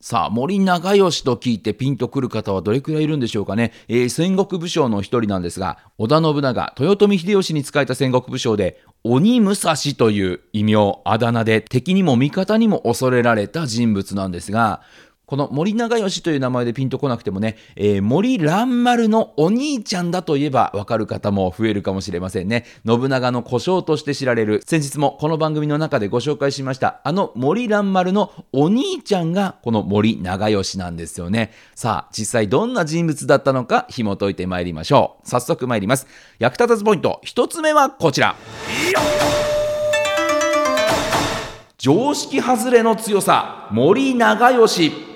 さあ、森長吉と聞いてピンとくる方はどれくらいいるんでしょうかね。えー、戦国武将の一人なんですが、織田信長、豊臣秀吉に仕えた戦国武将で、鬼武蔵という異名、あだ名で敵にも味方にも恐れられた人物なんですが、この森長吉という名前でピンとこなくてもね、えー、森蘭丸のお兄ちゃんだといえばわかる方も増えるかもしれませんね。信長の故障として知られる、先日もこの番組の中でご紹介しました、あの森蘭丸のお兄ちゃんがこの森長吉なんですよね。さあ、実際どんな人物だったのか紐解いてまいりましょう。早速参ります。役立たずポイント、一つ目はこちら。常識外れの強さ、森長吉。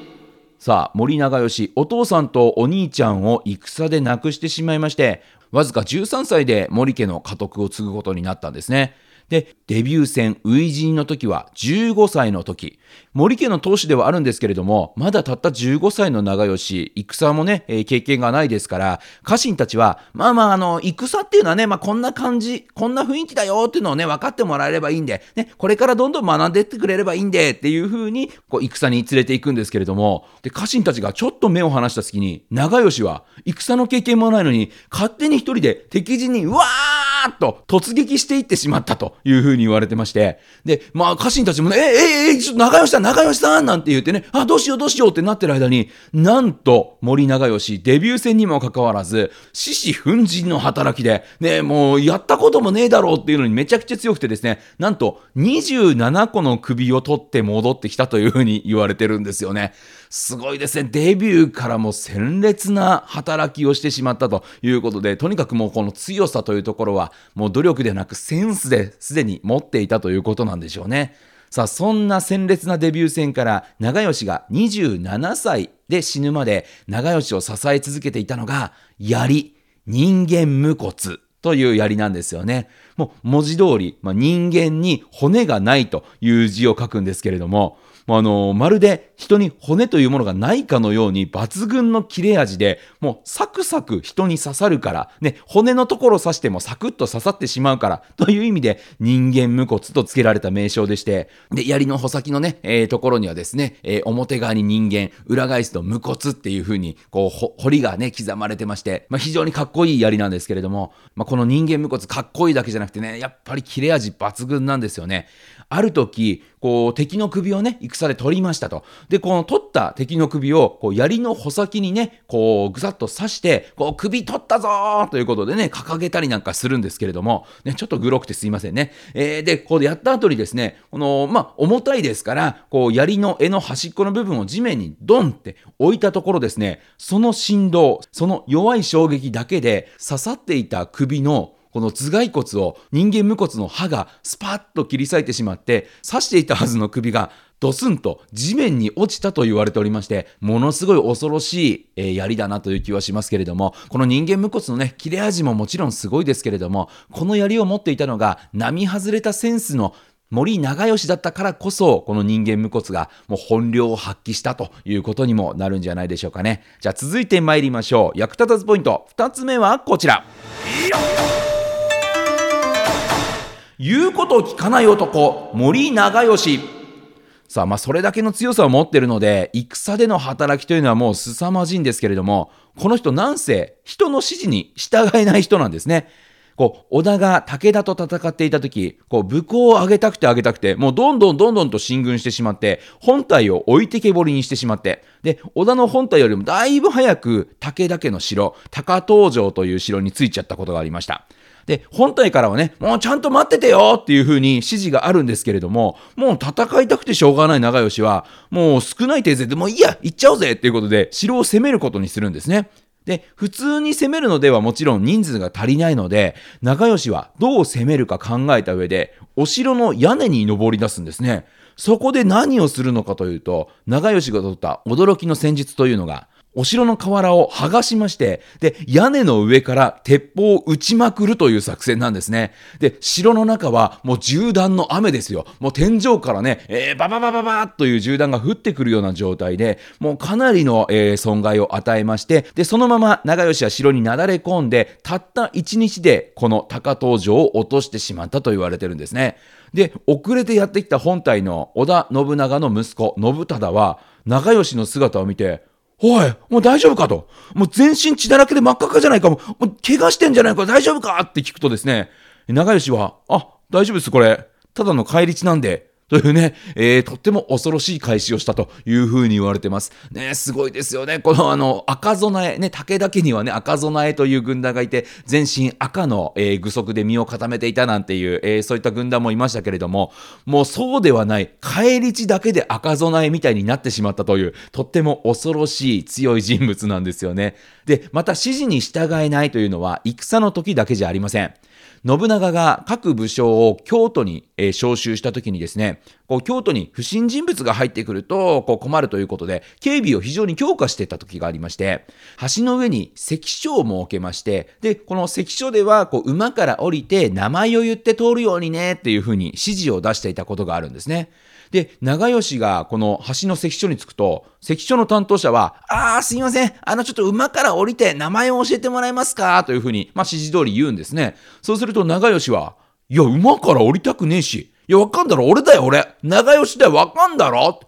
さあ、森長吉、お父さんとお兄ちゃんを戦で亡くしてしまいまして、わずか13歳で森家の家督を継ぐことになったんですね。で、デビュー戦、初陣の時は15歳の時。森家の当主ではあるんですけれども、まだたった15歳の長吉、戦もね、えー、経験がないですから、家臣たちは、まあまあ、あの、戦っていうのはね、まあこんな感じ、こんな雰囲気だよっていうのをね、分かってもらえればいいんで、ね、これからどんどん学んでってくれればいいんで、っていう風に、こう、戦に連れて行くんですけれども、で、家臣たちがちょっと目を離した隙に、長吉は、戦の経験もないのに、勝手に一人で敵陣に、うわーーッと突撃していってしまったというふうに言われてまして、で、まあ家臣たちもね、え、え、え、ちょっと長吉さん、長吉さんなんて言ってね、あ、どうしようどうしようってなってる間に、なんと森長吉、デビュー戦にもかかわらず、獅子奮陣の働きで、ね、もうやったこともねえだろうっていうのにめちゃくちゃ強くてですね、なんと27個の首を取って戻ってきたというふうに言われてるんですよね。すごいですね。デビューからも鮮烈な働きをしてしまったということで、とにかくもうこの強さというところは、もう努力ではなくセンスですでに持っていたということなんでしょうね。さあ、そんな鮮烈なデビュー戦から長吉が27歳で死ぬまで長吉を支え続けていたのが、槍、人間無骨という槍なんですよね。もう文字通り、まあ、人間に骨がないという字を書くんですけれども、あのまるで人に骨というものがないかのように抜群の切れ味で、もうサクサク人に刺さるから、ね、骨のところを刺してもサクッと刺さってしまうから、という意味で人間無骨と付けられた名称でして、で、槍の穂先のね、えー、ところにはですね、えー、表側に人間、裏返すと無骨っていう風に、こう、彫りがね、刻まれてまして、まあ、非常にかっこいい槍なんですけれども、まあ、この人間無骨かっこいいだけじゃないなくてね、やっぱり切れ味抜群なんですよね。ある時、こう、敵の首をね、戦で取りましたと。で、この取った敵の首を、こう、槍の穂先にね、こう、ぐさっと刺して、こう、首取ったぞーということでね、掲げたりなんかするんですけれども、ね、ちょっとグロくてすいませんね。えー、で、こうやった後にですね、この、まあ、重たいですから、こう、槍の柄の端っこの部分を地面にドンって置いたところですね、その振動、その弱い衝撃だけで刺さっていた首のこの頭蓋骨を人間無骨の歯がスパッと切り裂いてしまって刺していたはずの首がドスンと地面に落ちたと言われておりまして、ものすごい恐ろしい、えー、槍だなという気はしますけれども、この人間無骨のね、切れ味ももちろんすごいですけれども、この槍を持っていたのが、並外れたセンスの森長吉だったからこそ、この人間無骨がもう本領を発揮したということにもなるんじゃないでしょうかね。じゃあ続いて参りましょう。役立たずポイント。2つ目はこちら。言うことを聞かない男、森長吉。さあ、まあ、それだけの強さを持ってるので、戦での働きというのはもう凄まじいんですけれども、この人なんせ人の指示に従えない人なんですね。こう、織田が武田と戦っていた時、こう、武功を上げたくて上げたくて、もうどんどんどんどんと進軍してしまって、本体を置いてけぼりにしてしまって、で、織田の本体よりもだいぶ早く武田家の城、高東城という城に着いちゃったことがありました。で、本体からはね、もうちゃんと待っててよっていう風に指示があるんですけれども、もう戦いたくてしょうがない長吉は、もう少ない手勢でもういいや、行っちゃおうぜっていうことで、城を攻めることにするんですね。で、普通に攻めるのではもちろん人数が足りないので、長吉はどう攻めるか考えた上で、お城の屋根に登り出すんですね。そこで何をするのかというと、長吉が取った驚きの戦術というのが、お城の瓦を剥がしまして、で、屋根の上から鉄砲を撃ちまくるという作戦なんですね。で、城の中はもう銃弾の雨ですよ。もう天井からね、えー、バババババーという銃弾が降ってくるような状態で、もうかなりの、えー、損害を与えまして、で、そのまま長吉は城になだれ込んで、たった1日でこの高遠城を落としてしまったと言われてるんですね。で、遅れてやってきた本体の織田信長の息子、信忠は、長吉の姿を見て、おい、もう大丈夫かと。もう全身血だらけで真っ赤かじゃないかも。う怪我してんじゃないか大丈夫かって聞くとですね、長吉は、あ、大丈夫です、これ。ただの返り血なんで、というね、えー、とっても恐ろしい開始をしたというふうに言われてます。ね、すごいですよね。このあの、赤備え、ね、武田家にはね、赤備えという軍団がいて、全身赤の、えー、具足で身を固めていたなんていう、えー、そういった軍団もいましたけれども、もうそうではない、返り血だけで赤備えみたいになってしまったという、とっても恐ろしい強い人物なんですよね。で、また指示に従えないというのは、戦の時だけじゃありません。信長が各武将を京都に、えー、招集した時にですね、こう京都に不審人物が入ってくるとこう困るということで、警備を非常に強化していた時がありまして、橋の上に関所を設けまして、で、この関所ではこう馬から降りて名前を言って通るようにねっていうふうに指示を出していたことがあるんですね。で、長吉がこの橋の関所に着くと、関所の担当者は、あー、すいません。あの、ちょっと馬から降りて名前を教えてもらえますか？というふうに、まあ、指示通り言うんですね。そうするると長吉は、いや、馬から降りたくねえし。いや、わかんだろ俺だよ、俺長吉だよ、わかんだろ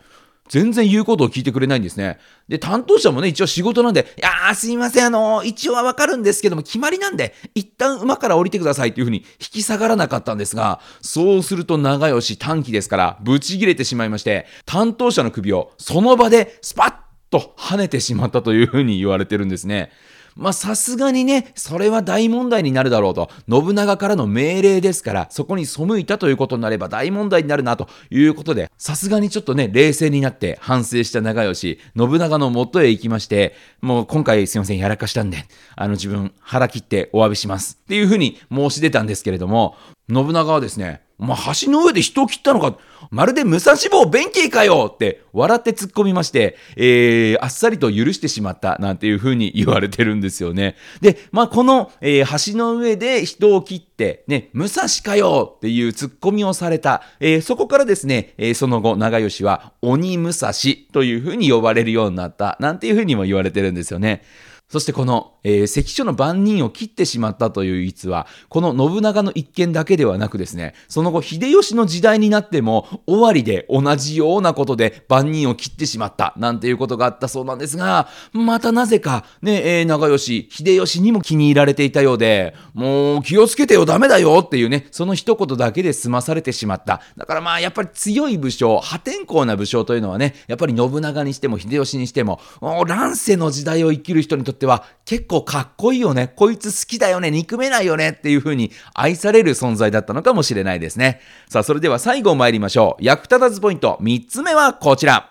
全然言うことを聞いてくれないんですね。で、担当者もね、一応仕事なんで、いやー、すいません、あのー、一応はわかるんですけども、決まりなんで、一旦馬から降りてくださいっていうふうに引き下がらなかったんですが、そうすると長吉短期ですから、ブチ切れてしまいまして、担当者の首をその場でスパッと跳ねてしまったというふうに言われてるんですね。まあさすがにね、それは大問題になるだろうと、信長からの命令ですから、そこに背いたということになれば大問題になるなということで、さすがにちょっとね、冷静になって反省した長吉、信長の元へ行きまして、もう今回すいません、やらかしたんで、あの自分腹切ってお詫びします。っていうふうに申し出たんですけれども、信長はですね、まあ、橋の上で人を切ったのか、まるで武蔵坊弁慶かよって笑って突っ込みまして、えー、あっさりと許してしまったなんていうふうに言われてるんですよね。で、まあ、この、えー、橋の上で人を切って、ね、武蔵かよっていう突っ込みをされた、えー、そこからですね、えー、その後、長吉は鬼武蔵というふうに呼ばれるようになったなんていうふうにも言われてるんですよね。そしてこの、えー、関所の番人を切ってしまったという逸話、この信長の一件だけではなくですね、その後秀吉の時代になっても終わりで同じようなことで番人を切ってしまったなんていうことがあったそうなんですが、またなぜかね、えー、長吉、秀吉にも気に入られていたようで、もう気をつけてよダメだよっていうね、その一言だけで済まされてしまった。だからまあやっぱり強い武将、破天荒な武将というのはね、やっぱり信長にしても秀吉にしても、乱世の時代を生きる人にとってっては結構かっこいいよね。こいつ好きだよね。憎めないよね。っていう風に愛される存在だったのかもしれないですね。さあ、それでは最後参りましょう。役立たずポイント3つ目はこちら。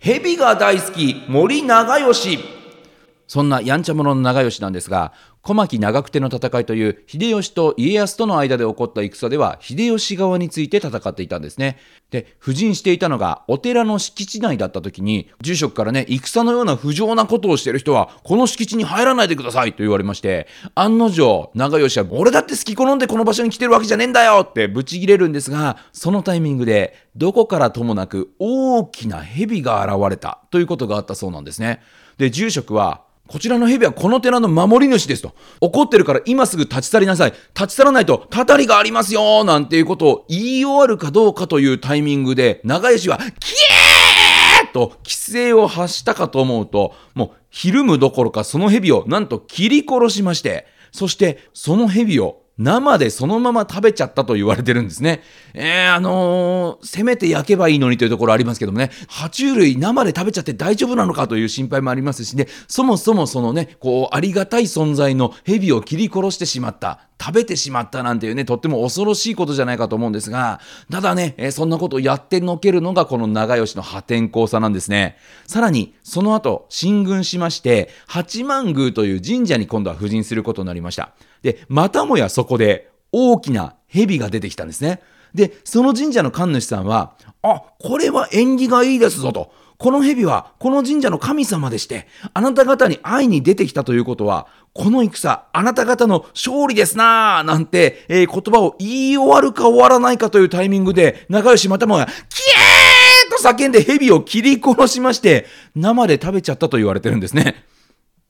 蛇が大好き森長吉そんなやんちゃ者の長吉なんですが小牧長久手の戦いという秀吉と家康との間で起こった戦では秀吉側について戦っていたんですね。で、布陣していたのがお寺の敷地内だった時に住職からね、戦のような不浄なことをしている人はこの敷地に入らないでくださいと言われまして、案の定長吉は俺だって好き好んでこの場所に来てるわけじゃねえんだよってブチギレるんですが、そのタイミングでどこからともなく大きな蛇が現れたということがあったそうなんですね。で、住職はこちらの蛇はこの寺の守り主ですと。怒ってるから今すぐ立ち去りなさい。立ち去らないと、たたりがありますよなんていうことを言い終わるかどうかというタイミングで、長吉は、キエーと規制を発したかと思うと、もう、ひるむどころかその蛇をなんと切り殺しまして、そしてその蛇を生でそのまま食べちゃったと言われてるんですね。えー、あのー、せめて焼けばいいのにというところありますけどもね、爬虫類生で食べちゃって大丈夫なのかという心配もありますしね、そもそもそのね、こう、ありがたい存在の蛇を切り殺してしまった。食べてしまったなんていうね、とっても恐ろしいことじゃないかと思うんですが、ただね、えー、そんなことをやってのけるのがこの長吉の破天荒さなんですね。さらに、その後、進軍しまして、八幡宮という神社に今度は布陣することになりました。で、またもやそこで大きな蛇が出てきたんですね。で、その神社の神主さんは、あ、これは縁起がいいですぞと。この蛇はこの神社の神様でして、あなた方に会いに出てきたということは、この戦、あなた方の勝利ですなぁなんて、えー、言葉を言い終わるか終わらないかというタイミングで、仲良しまたもが、キエーと叫んで蛇を切り殺しまして、生で食べちゃったと言われてるんですね。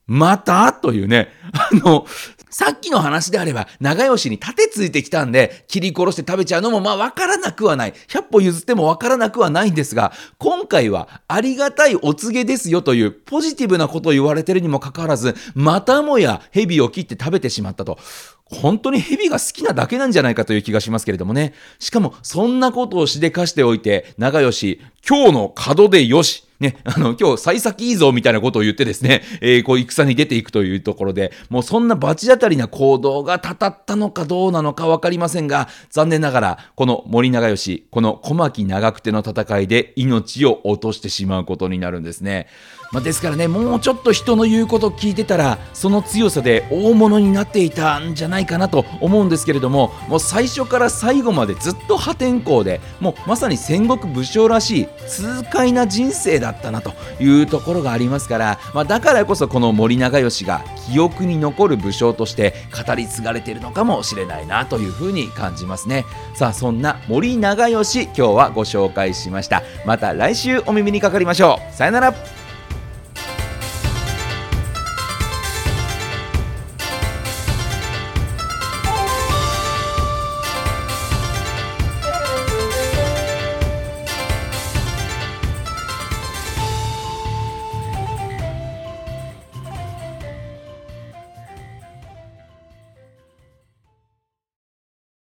また？というね、あの、さっきの話であれば、長吉に盾ついてきたんで、切り殺して食べちゃうのも、まあ、わからなくはない。100歩譲ってもわからなくはないんですが、今回は、ありがたいお告げですよという、ポジティブなことを言われてるにもかかわらず、またもや、蛇を切って食べてしまったと。本当に蛇が好きなだけなんじゃないかという気がしますけれどもね。しかも、そんなことをしでかしておいて、長吉、今日の門でよし。ね、あの、今日、幸先いいぞ、みたいなことを言ってですね、えー、こう、戦に出ていくというところで、もうそんな罰当たりな行動がたたったのかどうなのかわかりませんが、残念ながら、この森長吉、この小牧長久手の戦いで命を落としてしまうことになるんですね。まあ、ですからね、もうちょっと人の言うことを聞いてたら、その強さで大物になっていたんじゃないかなと思うんですけれども、もう最初から最後までずっと破天荒で、もうまさに戦国武将らしい痛快な人生だったなというところがありますから、まあ、だからこそこの森長吉が記憶に残る武将として語り継がれているのかもしれないなというふうに感じますね。さあ、そんな森長吉、今日はご紹介しました。また来週お耳にかかりましょう。さよなら。